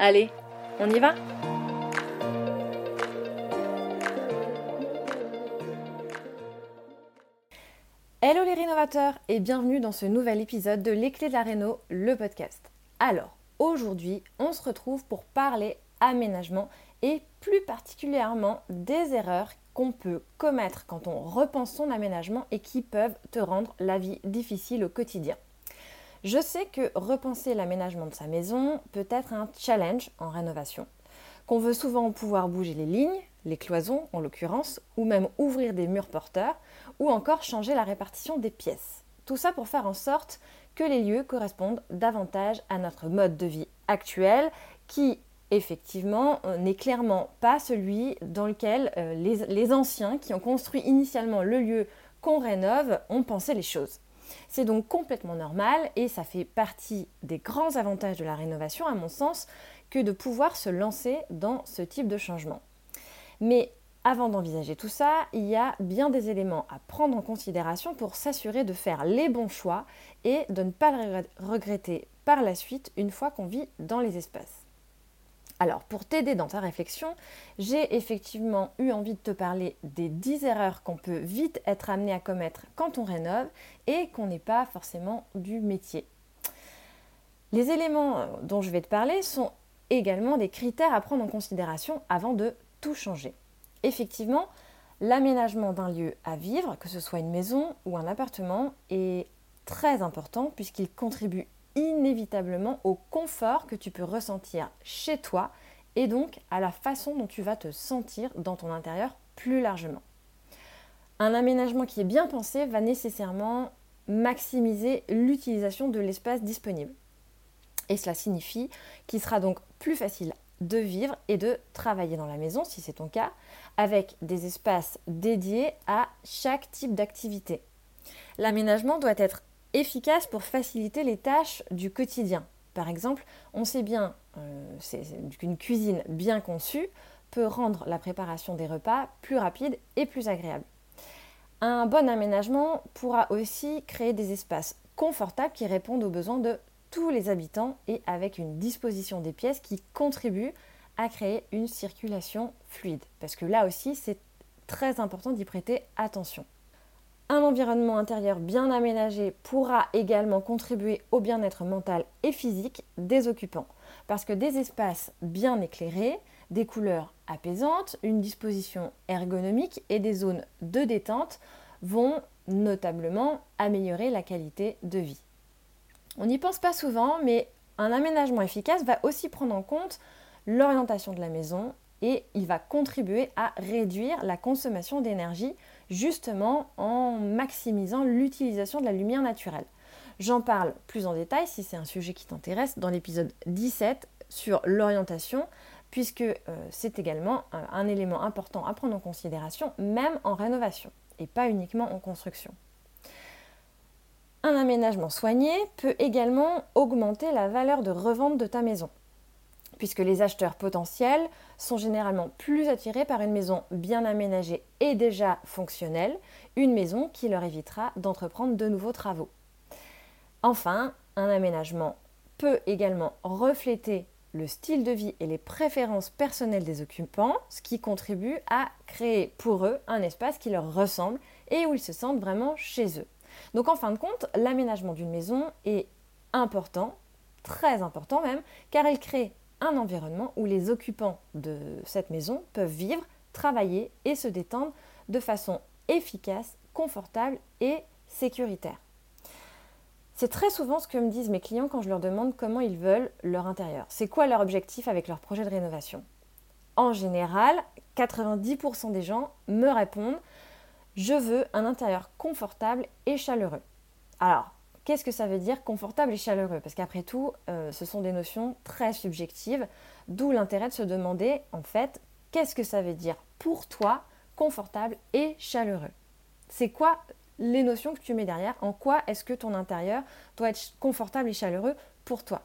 Allez, on y va Hello les rénovateurs et bienvenue dans ce nouvel épisode de Les clés de la réno, le podcast. Alors, aujourd'hui, on se retrouve pour parler aménagement et plus particulièrement des erreurs qu'on peut commettre quand on repense son aménagement et qui peuvent te rendre la vie difficile au quotidien. Je sais que repenser l'aménagement de sa maison peut être un challenge en rénovation, qu'on veut souvent pouvoir bouger les lignes, les cloisons en l'occurrence, ou même ouvrir des murs porteurs, ou encore changer la répartition des pièces. Tout ça pour faire en sorte que les lieux correspondent davantage à notre mode de vie actuel qui effectivement euh, n'est clairement pas celui dans lequel euh, les, les anciens qui ont construit initialement le lieu qu'on rénove ont pensé les choses. C'est donc complètement normal et ça fait partie des grands avantages de la rénovation, à mon sens, que de pouvoir se lancer dans ce type de changement. Mais avant d'envisager tout ça, il y a bien des éléments à prendre en considération pour s'assurer de faire les bons choix et de ne pas le regretter par la suite une fois qu'on vit dans les espaces. Alors, pour t'aider dans ta réflexion, j'ai effectivement eu envie de te parler des 10 erreurs qu'on peut vite être amené à commettre quand on rénove et qu'on n'est pas forcément du métier. Les éléments euh, dont je vais te parler sont également des critères à prendre en considération avant de tout changer. Effectivement, l'aménagement d'un lieu à vivre, que ce soit une maison ou un appartement, est très important puisqu'il contribue inévitablement au confort que tu peux ressentir chez toi et donc à la façon dont tu vas te sentir dans ton intérieur plus largement. Un aménagement qui est bien pensé va nécessairement maximiser l'utilisation de l'espace disponible. Et cela signifie qu'il sera donc plus facile de vivre et de travailler dans la maison, si c'est ton cas, avec des espaces dédiés à chaque type d'activité. L'aménagement doit être efficace pour faciliter les tâches du quotidien. Par exemple, on sait bien euh, qu'une cuisine bien conçue peut rendre la préparation des repas plus rapide et plus agréable. Un bon aménagement pourra aussi créer des espaces confortables qui répondent aux besoins de tous les habitants et avec une disposition des pièces qui contribue à créer une circulation fluide. Parce que là aussi, c'est très important d'y prêter attention. Un environnement intérieur bien aménagé pourra également contribuer au bien-être mental et physique des occupants, parce que des espaces bien éclairés, des couleurs apaisantes, une disposition ergonomique et des zones de détente vont notablement améliorer la qualité de vie. On n'y pense pas souvent, mais un aménagement efficace va aussi prendre en compte l'orientation de la maison et il va contribuer à réduire la consommation d'énergie justement en maximisant l'utilisation de la lumière naturelle. J'en parle plus en détail si c'est un sujet qui t'intéresse dans l'épisode 17 sur l'orientation, puisque euh, c'est également un, un élément important à prendre en considération, même en rénovation, et pas uniquement en construction. Un aménagement soigné peut également augmenter la valeur de revente de ta maison puisque les acheteurs potentiels sont généralement plus attirés par une maison bien aménagée et déjà fonctionnelle, une maison qui leur évitera d'entreprendre de nouveaux travaux. Enfin, un aménagement peut également refléter le style de vie et les préférences personnelles des occupants, ce qui contribue à créer pour eux un espace qui leur ressemble et où ils se sentent vraiment chez eux. Donc en fin de compte, l'aménagement d'une maison est important, très important même, car elle crée un environnement où les occupants de cette maison peuvent vivre, travailler et se détendre de façon efficace, confortable et sécuritaire. C'est très souvent ce que me disent mes clients quand je leur demande comment ils veulent leur intérieur. C'est quoi leur objectif avec leur projet de rénovation? En général, 90% des gens me répondent je veux un intérieur confortable et chaleureux. Alors, qu'est-ce que ça veut dire confortable et chaleureux? Parce qu'après tout, euh, ce sont des notions très subjectives, d'où l'intérêt de se demander, en fait, qu'est-ce que ça veut dire pour toi confortable et chaleureux? C'est quoi les notions que tu mets derrière? En quoi est-ce que ton intérieur doit être confortable et chaleureux pour toi?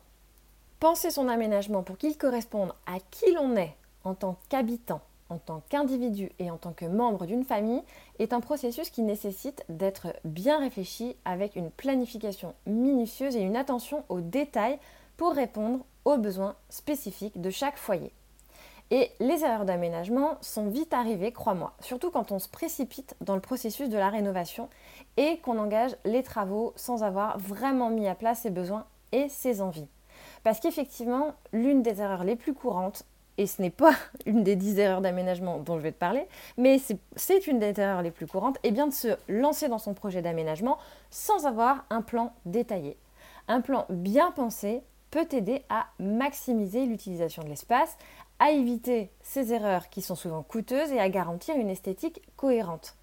Penser son aménagement pour qu'il corresponde à qui l'on est en tant qu'habitant en tant qu'individu et en tant que membre d'une famille est un processus qui nécessite d'être bien réfléchi avec une planification minutieuse et une attention aux détails pour répondre aux besoins spécifiques de chaque foyer. Et les erreurs d'aménagement sont vite arrivées, crois-moi, surtout quand on se précipite dans le processus de la rénovation et qu'on engage les travaux sans avoir vraiment mis à plat ses besoins et ses envies. Parce qu'effectivement, l'une des erreurs les plus courantes, et ce n'est pas une des dix erreurs d'aménagement dont je vais te parler, mais c'est une des erreurs les plus courantes, et bien de se lancer dans son projet d'aménagement sans avoir un plan détaillé. Un plan bien pensé peut t'aider à maximiser l'utilisation de l'espace, à éviter ces erreurs qui sont souvent coûteuses et à garantir une esthétique cohérente.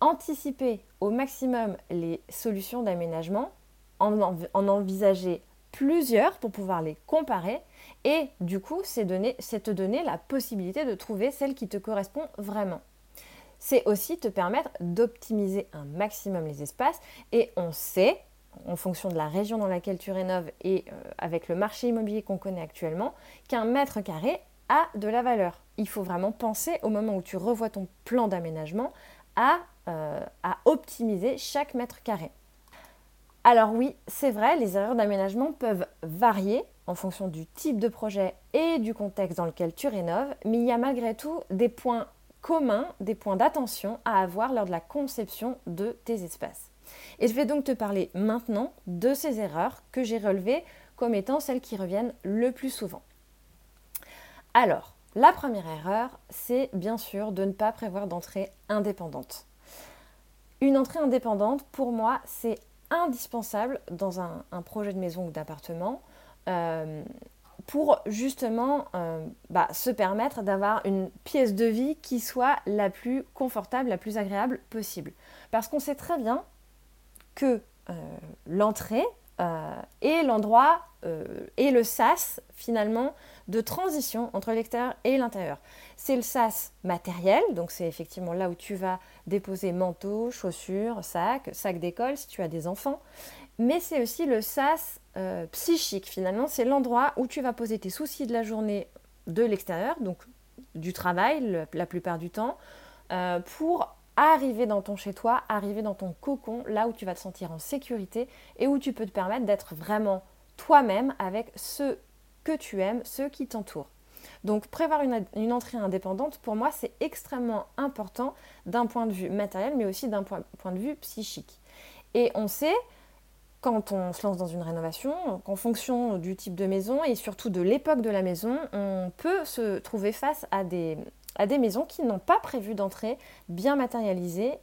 Anticiper au maximum les solutions d'aménagement, en, en envisager plusieurs pour pouvoir les comparer et du coup, c'est te donner la possibilité de trouver celle qui te correspond vraiment. C'est aussi te permettre d'optimiser un maximum les espaces et on sait, en fonction de la région dans laquelle tu rénoves et euh, avec le marché immobilier qu'on connaît actuellement, qu'un mètre carré a de la valeur. Il faut vraiment penser au moment où tu revois ton plan d'aménagement à, euh, à optimiser chaque mètre carré. Alors oui, c'est vrai, les erreurs d'aménagement peuvent varier en fonction du type de projet et du contexte dans lequel tu rénoves, mais il y a malgré tout des points communs, des points d'attention à avoir lors de la conception de tes espaces. Et je vais donc te parler maintenant de ces erreurs que j'ai relevées comme étant celles qui reviennent le plus souvent. Alors, la première erreur, c'est bien sûr de ne pas prévoir d'entrée indépendante. Une entrée indépendante, pour moi, c'est indispensable dans un, projet de maison ou d'appartement euh, pour justement euh, bah, se permettre d'avoir une pièce de vie qui soit la plus confortable, la plus agréable possible. Parce qu'on sait très bien que euh, l'entrée est l'endroit et le sas finalement de transition entre l'extérieur et l'intérieur. C'est le sas matériel, donc c'est effectivement là où tu vas déposer manteau, chaussures, sac, sac d'école si tu as des enfants mais c'est aussi le sas euh, psychique finalement. C'est l'endroit où tu vas poser tes soucis de la journée de l'extérieur, donc du travail la plupart du temps, euh, pour arriver dans ton chez-toi, arriver dans ton cocon, là où tu vas te sentir en sécurité et où tu peux te permettre d'être vraiment toi-même avec ceux tu aimes, ceux qui t'entourent. Donc prévoir une, entrée indépendante, pour moi, c'est extrêmement important d'un point de vue matériel, mais aussi d'un point, de vue psychique. Et on sait, quand on se lance dans une rénovation, qu'en fonction du type de maison et surtout de l'époque de la maison, on peut se trouver face à des maisons qui n'ont pas prévu d'entrée bien matérialisée,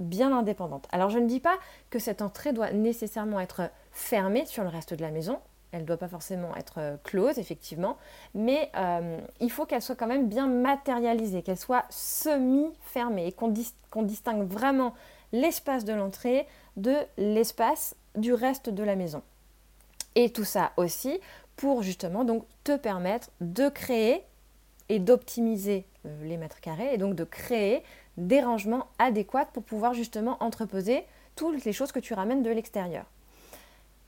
bien indépendante. Alors je ne dis pas que cette entrée doit nécessairement être fermée sur le reste de la maison, elle ne doit pas forcément être close, effectivement, mais euh, il faut qu'elle soit quand même bien matérialisée, qu'elle soit semi-fermée et qu'on distingue vraiment l'espace de l'entrée de l'espace du reste de la maison. Et tout ça aussi pour justement donc te permettre de créer et d'optimiser euh, les mètres carrés et donc de créer des rangements adéquats pour pouvoir justement entreposer toutes les choses que tu ramènes de l'extérieur.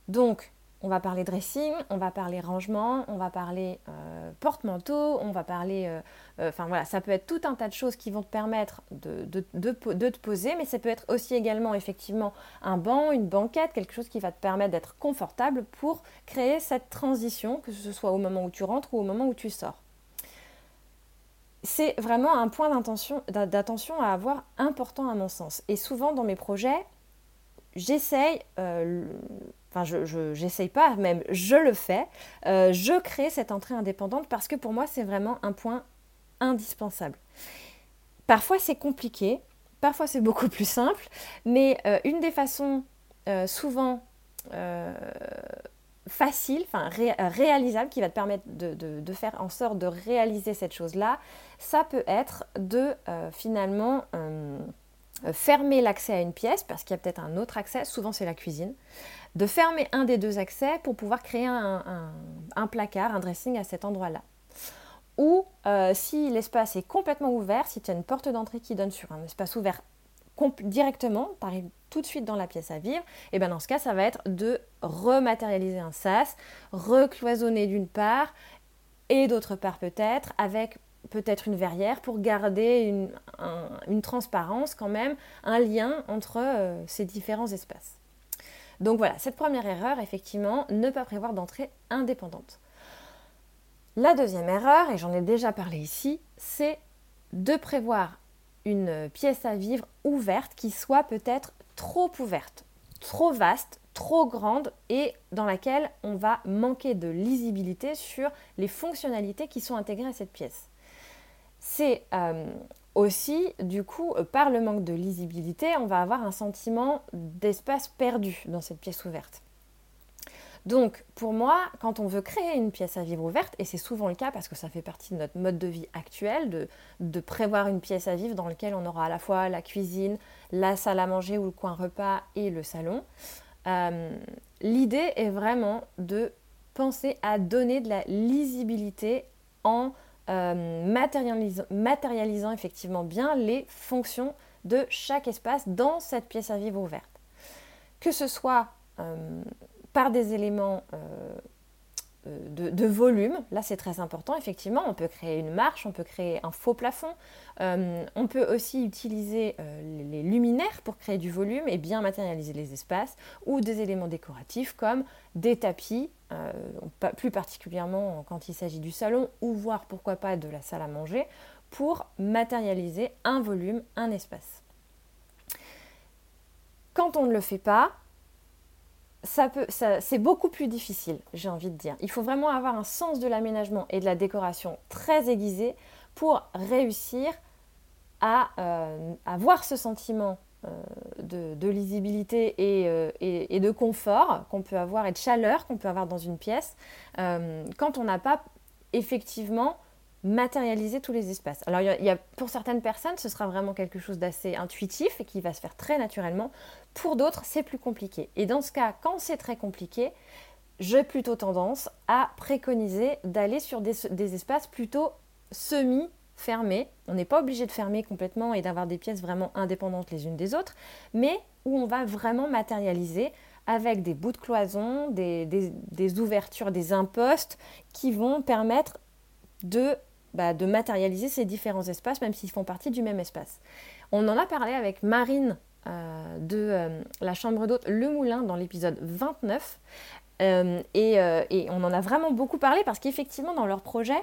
Donc on va parler dressing, on va parler rangement, on va parler euh, porte-manteau, on va parler... Euh, euh, enfin voilà, ça peut être tout un tas de choses qui vont te permettre de, de, te poser, mais ça peut être aussi également effectivement un banc, une banquette, quelque chose qui va te permettre d'être confortable pour créer cette transition, que ce soit au moment où tu rentres ou au moment où tu sors. C'est vraiment un point d'attention à avoir important à mon sens. Et souvent dans mes projets, j'essaye enfin je j'essaye pas, même je le fais, euh, je crée cette entrée indépendante parce que pour moi c'est vraiment un point indispensable. Parfois c'est compliqué, parfois c'est beaucoup plus simple, mais euh, une des façons euh, souvent facile, enfin qui va te permettre de, faire en sorte de réaliser cette chose-là, ça peut être de finalement fermer l'accès à une pièce, parce qu'il y a peut-être un autre accès, souvent c'est la cuisine, de fermer un des deux accès pour pouvoir créer un, placard, un dressing à cet endroit-là. Ou euh, si l'espace est complètement ouvert, si tu as une porte d'entrée qui donne sur un espace ouvert directement, tu arrives tout de suite dans la pièce à vivre, et bien dans ce cas, ça va être de rematérialiser un sas, recloisonner d'une part, et d'autre part peut-être, avec peut-être une verrière pour garder une, transparence quand même, un lien entre euh, ces différents espaces. Donc voilà, cette première erreur, effectivement, ne pas prévoir d'entrée indépendante. La deuxième erreur, et j'en ai déjà parlé ici, c'est de prévoir une pièce à vivre ouverte qui soit peut-être trop ouverte, trop vaste, trop grande et dans laquelle on va manquer de lisibilité sur les fonctionnalités qui sont intégrées à cette pièce. C'est euh, aussi, du coup, euh, par le manque de lisibilité, on va avoir un sentiment d'espace perdu dans cette pièce ouverte. Donc, pour moi, quand on veut créer une pièce à vivre ouverte, et c'est souvent le cas parce que ça fait partie de notre mode de vie actuel, de, prévoir une pièce à vivre dans laquelle on aura à la fois la cuisine, la salle à manger ou le coin repas et le salon, euh, l'idée est vraiment de penser à donner de la lisibilité en euh, matérialisant, effectivement bien les fonctions de chaque espace dans cette pièce à vivre ouverte. Que ce soit euh, par des éléments euh, de, volume, là c'est très important, effectivement, on peut créer une marche, on peut créer un faux plafond, on peut aussi utiliser les luminaires pour créer du volume et bien matérialiser les espaces, ou des éléments décoratifs comme des tapis euh, plus particulièrement quand il s'agit du salon, ou voire pourquoi pas de la salle à manger, pour matérialiser un volume, un espace. Quand on ne le fait pas, c'est beaucoup plus difficile, j'ai envie de dire. Il faut vraiment avoir un sens de l'aménagement et de la décoration très aiguisé pour réussir à euh, avoir ce sentiment euh, de, lisibilité euh, et, de confort qu'on peut avoir et de chaleur qu'on peut avoir dans une pièce euh, quand on n'a pas effectivement matérialisé tous les espaces. Alors il y, a, pour certaines personnes, ce sera vraiment quelque chose d'assez intuitif et qui va se faire très naturellement. Pour d'autres, c'est plus compliqué. Et dans ce cas, quand c'est très compliqué, j'ai plutôt tendance à préconiser d'aller sur des, espaces plutôt semi fermé. On n'est pas obligé de fermer complètement et d'avoir des pièces vraiment indépendantes les unes des autres, mais où on va vraiment matérialiser avec des bouts de cloison, des, ouvertures, des impostes qui vont permettre de, bah, de matérialiser ces différents espaces, même s'ils font partie du même espace. On en a parlé avec Marine euh, de euh, la chambre d'hôte Le Moulin dans l'épisode 29. Euh, euh, et, on en a vraiment beaucoup parlé parce qu'effectivement, dans leur projet,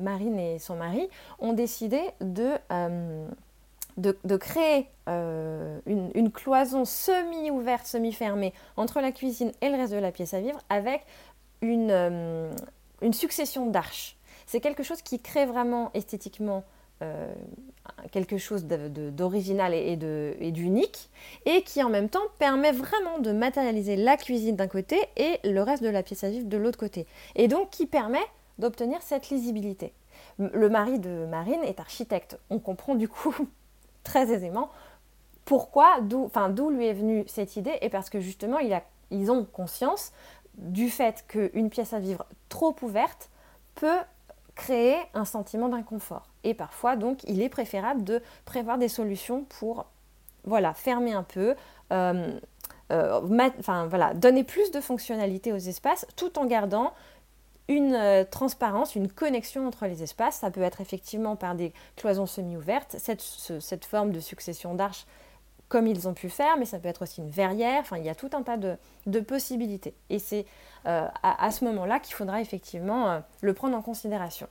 Marine et son mari ont décidé de, de, créer une, cloison semi-ouverte, semi-fermée entre la cuisine et le reste de la pièce à vivre avec une succession d'arches. C'est quelque chose qui crée vraiment esthétiquement euh, quelque chose d'original et d'unique, et qui en même temps permet vraiment de matérialiser la cuisine d'un côté et le reste de la pièce à vivre de l'autre côté. Et donc qui permet d'obtenir cette lisibilité. Le mari de Marine est architecte. On comprend du coup très aisément pourquoi, d'où lui est venue cette idée, et parce que justement, ils ont conscience du fait qu'une pièce à vivre trop ouverte peut créer un sentiment d'inconfort. Et parfois, donc, il est préférable de prévoir des solutions pour voilà, fermer un peu, euh, euh, voilà, donner plus de fonctionnalité aux espaces tout en gardant une euh, transparence, une connexion entre les espaces. Ça peut être effectivement par des cloisons semi-ouvertes, cette, cette, forme de succession d'arches comme ils ont pu faire, mais ça peut être aussi une verrière, enfin il y a tout un tas de, de possibilités. Et c'est à, à, ce moment-là qu'il faudra effectivement le prendre en considération.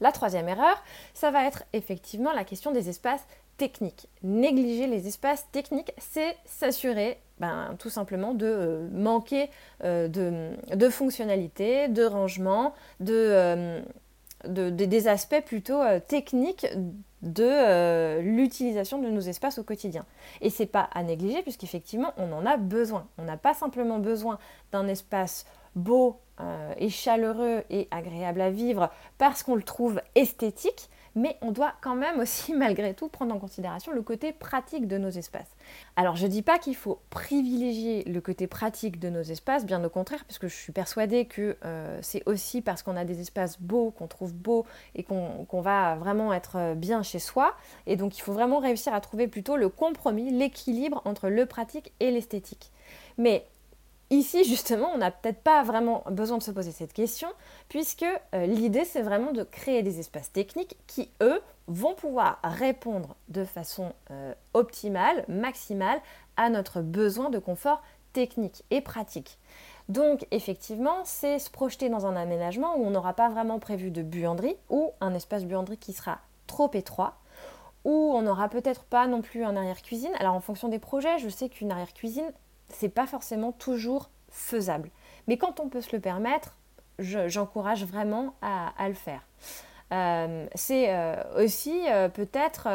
La troisième erreur, ça va être effectivement la question des espaces techniques. Négliger les espaces techniques, c'est s'assurer ben, tout simplement de manquer de, de, fonctionnalité, de rangement, de, des aspects plutôt techniques de l'utilisation de nos espaces au quotidien. Et c'est pas à négliger puisqu'effectivement on en a besoin. On n'a pas simplement besoin d'un espace beau et chaleureux et agréable à vivre parce qu'on le trouve esthétique, mais on doit quand même aussi malgré tout prendre en considération le côté pratique de nos espaces. Alors je ne dis pas qu'il faut privilégier le côté pratique de nos espaces, bien au contraire, puisque je suis persuadée que euh, c'est aussi parce qu'on a des espaces beaux, qu'on trouve beaux et qu'on va vraiment être bien chez soi. Et donc il faut vraiment réussir à trouver plutôt le compromis, l'équilibre entre le pratique et l'esthétique. Mais Ici, justement, on n'a peut-être pas vraiment besoin de se poser cette question, puisque euh, l'idée, c'est vraiment de créer des espaces techniques qui, eux, vont pouvoir répondre de façon euh, optimale, maximale, à notre besoin de confort technique et pratique. Donc, effectivement, c'est se projeter dans un aménagement où on n'aura pas vraiment prévu de buanderie ou un espace buanderie qui sera trop étroit, où on n'aura peut-être pas non plus un arrière-cuisine. Alors, en fonction des projets, je sais qu'une arrière-cuisine, c'est pas forcément toujours faisable. Mais quand on peut se le permettre, j'encourage vraiment à, le faire. Euh, c'est euh, aussi euh, peut-être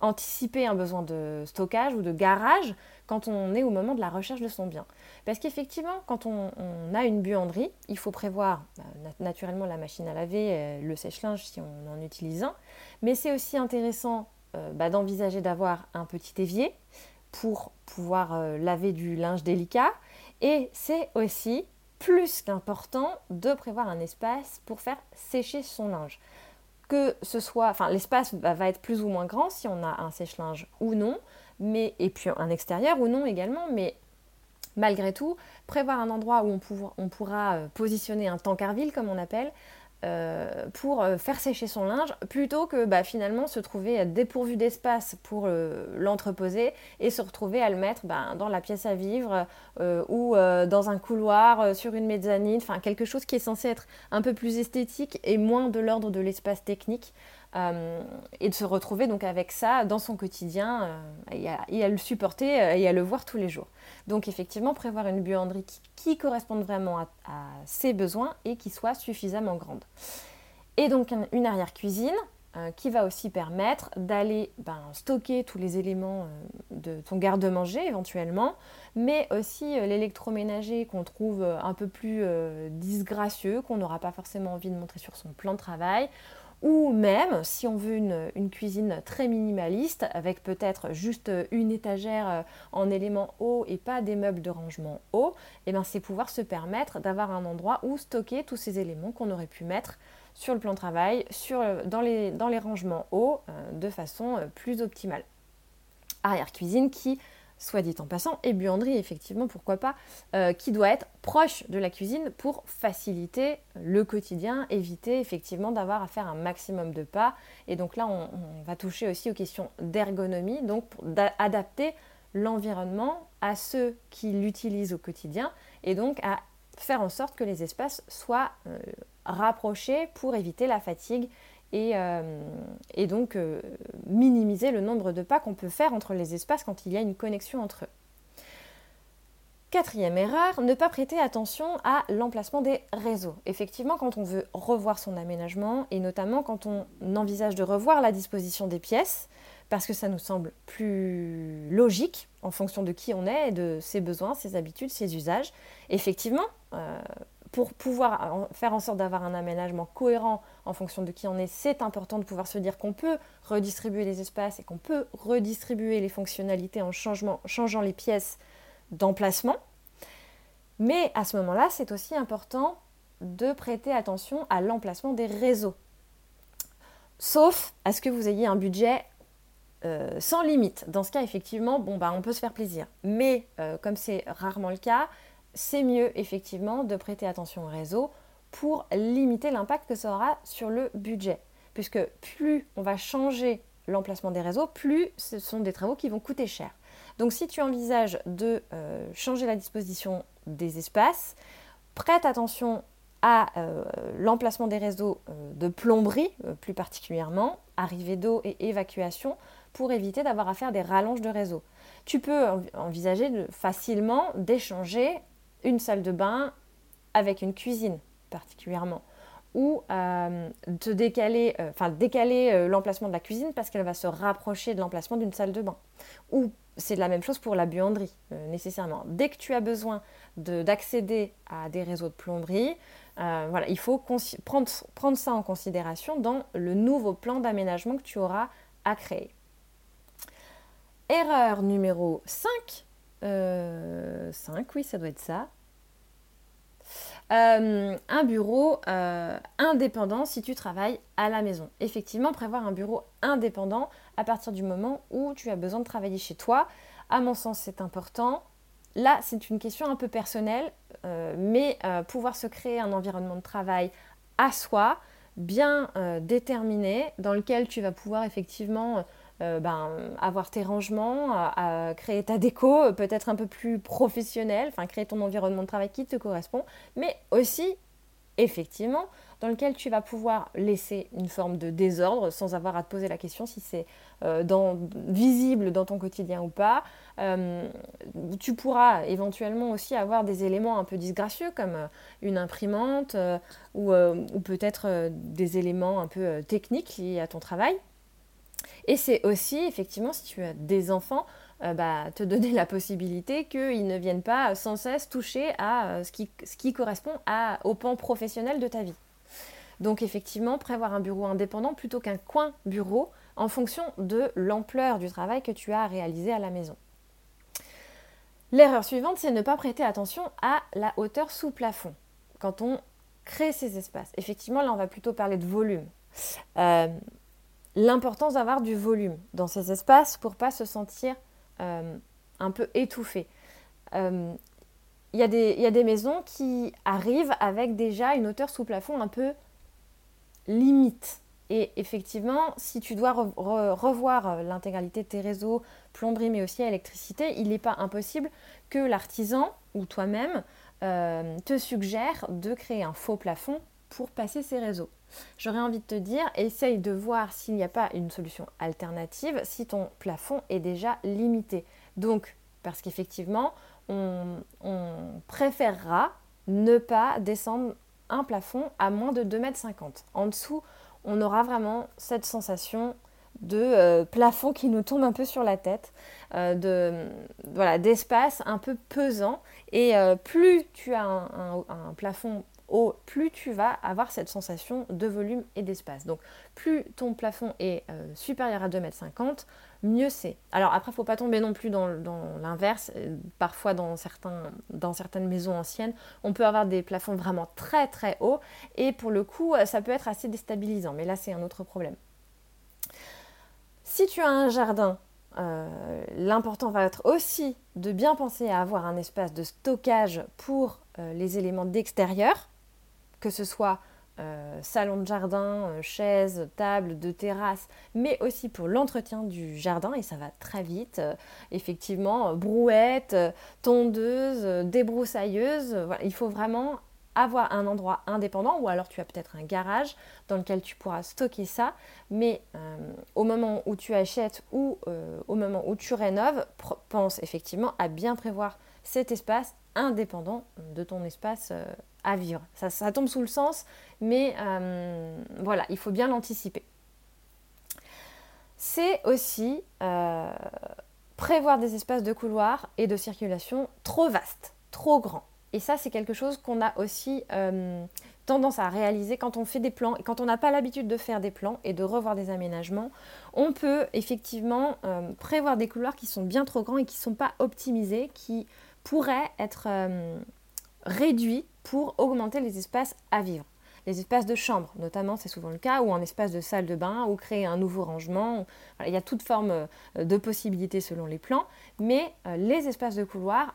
anticiper un besoin de stockage ou de garage quand on est au moment de la recherche de son bien. Parce qu'effectivement, quand on, a une buanderie, il faut prévoir bah, naturellement la machine à laver, le sèche-linge si on en utilise un, mais c'est aussi intéressant bah, d'envisager d'avoir un petit évier pour pouvoir euh, laver du linge délicat. Et c'est aussi plus qu'important de prévoir un espace pour faire sécher son linge. Que ce soit, enfin l'espace va, être plus ou moins grand si on a un sèche-linge ou non, mais et puis un extérieur ou non également, mais malgré tout, prévoir un endroit où on, pourra euh, positionner un tankerville comme on appelle, euh, pour euh, faire sécher son linge plutôt que bah, finalement se trouver dépourvu d'espace pour euh, l'entreposer et se retrouver à le mettre bah, dans la pièce à vivre ou dans un couloir sur une mezzanine, enfin quelque chose qui est censé être un peu plus esthétique et moins de l'ordre de l'espace technique. Et de se retrouver donc avec ça dans son quotidien et, à, le supporter et à le voir tous les jours. Donc effectivement, prévoir une buanderie qui, corresponde vraiment à, ses besoins et qui soit suffisamment grande. Et donc une arrière-cuisine euh, qui va aussi permettre d'aller ben, stocker tous les éléments euh, de ton garde-manger éventuellement, mais aussi euh, l'électroménager qu'on trouve un peu plus disgracieux, qu'on n'aura pas forcément envie de montrer sur son plan de travail, ou même si on veut une, cuisine très minimaliste avec peut-être juste une étagère euh, en éléments hauts et pas des meubles de rangement hauts, et eh bien c'est pouvoir se permettre d'avoir un endroit où stocker tous ces éléments qu'on aurait pu mettre sur le plan de travail, sur, dans, les, dans les rangements hauts euh, de façon euh, plus optimale. Arrière-cuisine qui soit dit en passant, et buanderie, effectivement, pourquoi pas, euh, qui doit être proche de la cuisine pour faciliter le quotidien, éviter effectivement d'avoir à faire un maximum de pas. Et donc là, on, va toucher aussi aux questions d'ergonomie, donc pour adapter l'environnement à ceux qui l'utilisent au quotidien, et donc à faire en sorte que les espaces soient euh, rapprochés pour éviter la fatigue euh, et, donc euh, minimiser le nombre de pas qu'on peut faire entre les espaces quand il y a une connexion entre eux. Quatrième erreur, ne pas prêter attention à l'emplacement des réseaux. Effectivement, quand on veut revoir son aménagement et notamment quand on envisage de revoir la disposition des pièces, parce que ça nous semble plus logique en fonction de qui on est et de ses besoins, ses habitudes, ses usages, effectivement, euh, pour pouvoir faire en sorte d'avoir un aménagement cohérent en fonction de qui on est, c'est important de pouvoir se dire qu'on peut redistribuer les espaces et qu'on peut redistribuer les fonctionnalités en changeant les pièces d'emplacement. Mais à ce moment-là, c'est aussi important de prêter attention à l'emplacement des réseaux. Sauf à ce que vous ayez un budget euh, sans limite. Dans ce cas, effectivement, bon, bah, on peut se faire plaisir. Mais euh, comme c'est rarement le cas, c'est mieux effectivement de prêter attention au réseau pour limiter l'impact que ça aura sur le budget. Puisque plus on va changer l'emplacement des réseaux, plus ce sont des travaux qui vont coûter cher. Donc si tu envisages de euh, changer la disposition des espaces, prête attention à euh, l'emplacement des réseaux euh, de plomberie, plus particulièrement, arrivée d'eau et évacuation, pour éviter d'avoir à faire des rallonges de réseau. Tu peux envisager facilement d'échanger une salle de bain avec une cuisine particulièrement ou euh, de décaler, euh, enfin décaler euh, l'emplacement de la cuisine parce qu'elle va se rapprocher de l'emplacement d'une salle de bain. Ou c'est la même chose pour la buanderie, nécessairement. Dès que tu as besoin d'accéder à des réseaux de plomberie, voilà, il faut prendre, prendre ça en considération dans le nouveau plan d'aménagement que tu auras à créer. Erreur numéro 5. 5, oui, ça doit être ça. Euh, un bureau euh, indépendant si tu travailles à la maison. Effectivement, prévoir un bureau indépendant à partir du moment où tu as besoin de travailler chez toi, à mon sens, c'est important. Là, c'est une question un peu personnelle, euh, mais pouvoir se créer un environnement de travail à soi, bien déterminé, dans lequel tu vas pouvoir effectivement euh, ben, avoir tes rangements, créer ta déco euh, peut-être un peu plus professionnelle, enfin créer ton environnement de travail qui te correspond, mais aussi effectivement dans lequel tu vas pouvoir laisser une forme de désordre sans avoir à te poser la question si c'est euh, visible dans ton quotidien ou pas. tu pourras éventuellement aussi avoir des éléments un peu disgracieux comme une imprimante ou peut-être des éléments un peu techniques liés à ton travail. Et c'est aussi, effectivement, si tu as des enfants, euh, bah, te donner la possibilité qu'ils ne viennent pas sans cesse toucher à euh, ce, qui, correspond au pan professionnel de ta vie. Donc effectivement, prévoir un bureau indépendant plutôt qu'un coin bureau en fonction de l'ampleur du travail que tu as à réaliser à la maison. L'erreur suivante, c'est ne pas prêter attention à la hauteur sous plafond quand on crée ces espaces. Effectivement, là, on va plutôt parler de volume. Euh, l'importance d'avoir du volume dans ces espaces pour pas se sentir euh, un peu étouffé. Il euh, y, a des maisons qui arrivent avec déjà une hauteur sous plafond un peu limite. Et effectivement, si tu dois revoir euh, l'intégralité de tes réseaux, plomberie mais aussi électricité, il n'est pas impossible que l'artisan ou toi-même te suggère de créer un faux plafond pour passer ces réseaux. J'aurais envie de te dire, essaye de voir s'il n'y a pas une solution alternative si ton plafond est déjà limité. Donc, parce qu'effectivement, on, préférera ne pas descendre un plafond à moins de 2,50 m. En dessous, on aura vraiment cette sensation de euh, plafond qui nous tombe un peu sur la tête, euh, d'espace un peu pesant. Et euh, plus tu as un plafond plus tu vas avoir cette sensation de volume et d'espace. Donc plus ton plafond est euh, supérieur à 2,50 m, mieux c'est. Alors après, il ne faut pas tomber non plus dans, l'inverse. Euh, parfois, dans, certains, dans certaines maisons anciennes, on peut avoir des plafonds vraiment très très hauts. Et pour le coup, euh, ça peut être assez déstabilisant. Mais là, c'est un autre problème. Si tu as un jardin, l'important va être aussi de bien penser à avoir un espace de stockage pour les éléments d'extérieur que ce soit euh, salon de jardin, euh, chaises, tables, de terrasse, mais aussi pour l'entretien du jardin, et ça va très vite. Euh, effectivement, brouette, tondeuse, débroussailleuse, il faut vraiment avoir un endroit indépendant, ou alors tu as peut-être un garage dans lequel tu pourras stocker ça, mais au moment où tu achètes ou au moment où tu rénoves, pense effectivement à bien prévoir cet espace indépendant de ton espace vivre. Ça, tombe sous le sens, mais euh, voilà, il faut bien l'anticiper. C'est aussi euh, prévoir des espaces de couloir et de circulation trop vastes, trop grands. Et ça, c'est quelque chose qu'on a aussi euh, tendance à réaliser quand on fait des plans. Et quand on n'a pas l'habitude de faire des plans et de revoir des aménagements, on peut effectivement prévoir des couloirs qui sont bien trop grands et qui ne sont pas optimisés, qui pourraient être réduits pour augmenter les espaces à vivre. Les espaces de chambre, notamment, c'est souvent le cas, ou en espace de salle de bain, ou créer un nouveau rangement. il y a toute forme euh, de possibilités selon les plans, mais euh, les espaces de couloir,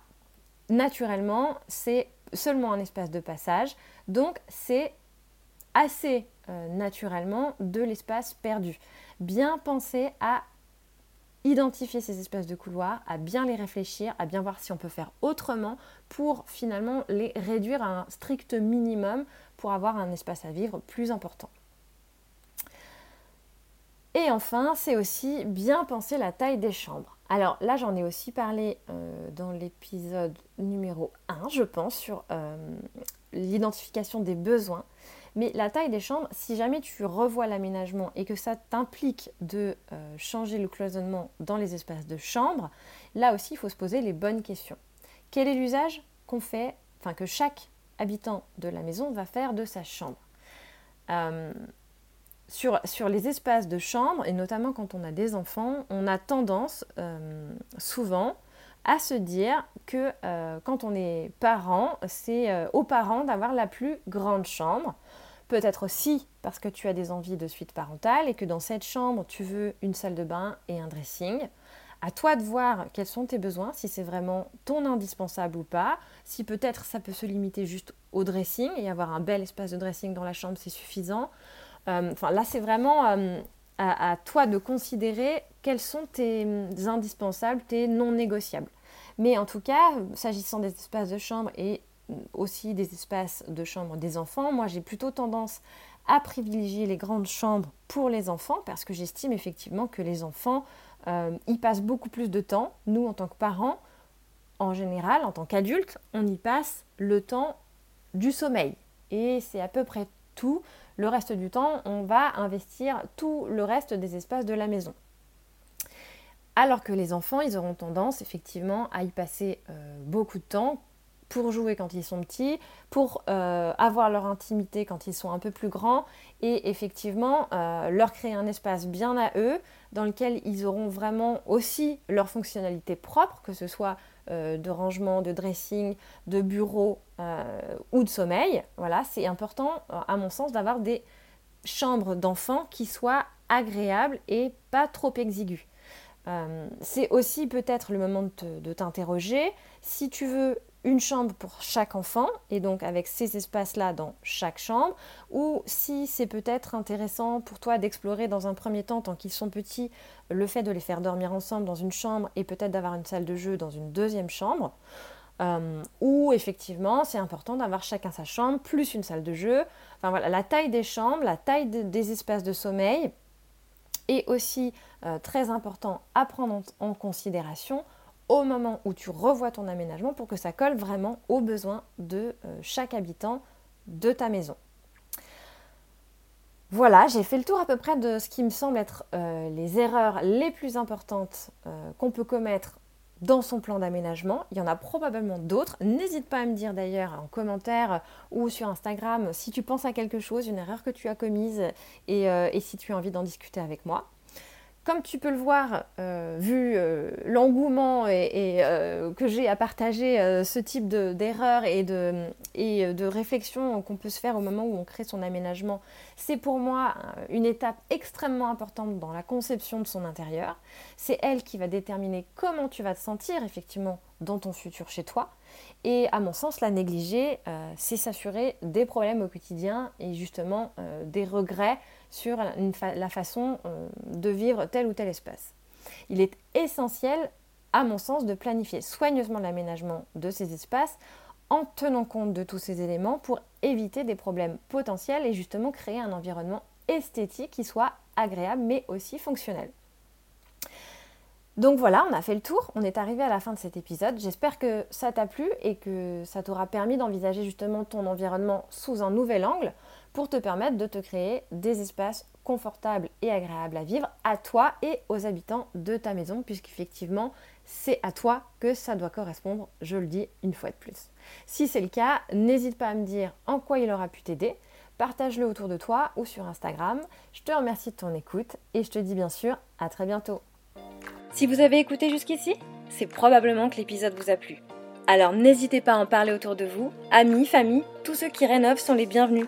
naturellement, c'est seulement un espace de passage, donc c'est assez euh, naturellement de l'espace perdu. Bien penser à identifier ces espaces de couloir, à bien les réfléchir, à bien voir si on peut faire autrement pour finalement les réduire à un strict minimum pour avoir un espace à vivre plus important. Et enfin, c'est aussi bien penser la taille des chambres. Alors là, j'en ai aussi parlé euh, dans l'épisode numéro 1, je pense, sur euh, l'identification des besoins. Mais la taille des chambres, si jamais tu revois l'aménagement et que ça t'implique de euh, changer le cloisonnement dans les espaces de chambre, là aussi, il faut se poser les bonnes questions. Quel est l'usage qu'on fait, enfin que chaque habitant de la maison va faire de sa chambre? Sur, sur, les espaces de chambre, et notamment quand on a des enfants, on a tendance souvent à se dire que euh, quand on est parent, c'est euh, aux parents d'avoir la plus grande chambre. Peut-être aussi parce que tu as des envies de suite parentale et que dans cette chambre, tu veux une salle de bain et un dressing. À toi de voir quels sont tes besoins, si c'est vraiment ton indispensable ou pas. Si peut-être ça peut se limiter juste au dressing et avoir un bel espace de dressing dans la chambre, c'est suffisant. Euh, enfin, là, c'est vraiment à, toi de considérer quels sont tes indispensables, tes non négociables. Mais en tout cas, s'agissant des espaces de chambre et aussi des espaces de chambre des enfants, moi j'ai plutôt tendance à privilégier les grandes chambres pour les enfants parce que j'estime effectivement que les enfants euh, y passent beaucoup plus de temps. Nous, en tant que parents, en général, en tant qu'adultes, on y passe le temps du sommeil. Et c'est à peu près tout. Le reste du temps, on va investir tout le reste des espaces de la maison. Alors que les enfants, ils auront tendance effectivement à y passer euh, beaucoup de temps pour jouer quand ils sont petits, pour euh, avoir leur intimité quand ils sont un peu plus grands et effectivement euh, leur créer un espace bien à eux dans lequel ils auront vraiment aussi leur fonctionnalité propre, que ce soit de rangement, de dressing, de bureau ou de sommeil. Voilà, c'est important à mon sens d'avoir des chambres d'enfants qui soient agréables et pas trop exiguës. Euh, c'est aussi peut-être le moment de t'interroger. Si tu veux une chambre pour chaque enfant et donc avec ces espaces-là dans chaque chambre ou si c'est peut-être intéressant pour toi d'explorer dans un premier temps tant qu'ils sont petits le fait de les faire dormir ensemble dans une chambre et peut-être d'avoir une salle de jeu dans une deuxième chambre euh, ou effectivement c'est important d'avoir chacun sa chambre plus une salle de jeu. Enfin voilà la taille des chambres la taille des espaces de sommeil et aussi euh, très important à prendre en, considération au moment où tu revois ton aménagement pour que ça colle vraiment aux besoins de euh, chaque habitant de ta maison. Voilà, j'ai fait le tour à peu près de ce qui me semble être euh, les erreurs les plus importantes qu'on peut commettre dans son plan d'aménagement. Il y en a probablement d'autres. N'hésite pas à me dire d'ailleurs en commentaire ou sur Instagram si tu penses à quelque chose, une erreur que tu as commise et, euh, si tu as envie d'en discuter avec moi. Comme tu peux le voir, euh, vu euh, l'engouement et, que j'ai à partager ce type d'erreurs et, de, et de réflexions qu'on peut se faire au moment où on crée son aménagement, c'est pour moi une étape extrêmement importante dans la conception de son intérieur. C'est elle qui va déterminer comment tu vas te sentir effectivement dans ton futur chez toi. Et à mon sens, la négliger, c'est s'assurer des problèmes au quotidien et justement des regrets sur la façon euh, de vivre tel ou tel espace. Il est essentiel, à mon sens, de planifier soigneusement l'aménagement de ces espaces en tenant compte de tous ces éléments pour éviter des problèmes potentiels et justement créer un environnement esthétique qui soit agréable mais aussi fonctionnel. Donc voilà, on a fait le tour, on est arrivé à la fin de cet épisode. J'espère que ça t'a plu et que ça t'aura permis d'envisager justement ton environnement sous un nouvel angle pour te permettre de te créer des espaces confortables et agréables à vivre à toi et aux habitants de ta maison, puisqu'effectivement, c'est à toi que ça doit correspondre, je le dis une fois de plus. Si c'est le cas, n'hésite pas à me dire en quoi il aura pu t'aider, partage-le autour de toi ou sur Instagram. Je te remercie de ton écoute et je te dis bien sûr à très bientôt. Si vous avez écouté jusqu'ici, c'est probablement que l'épisode vous a plu. Alors n'hésitez pas à en parler autour de vous, amis, famille, tous ceux qui rénovent sont les bienvenus.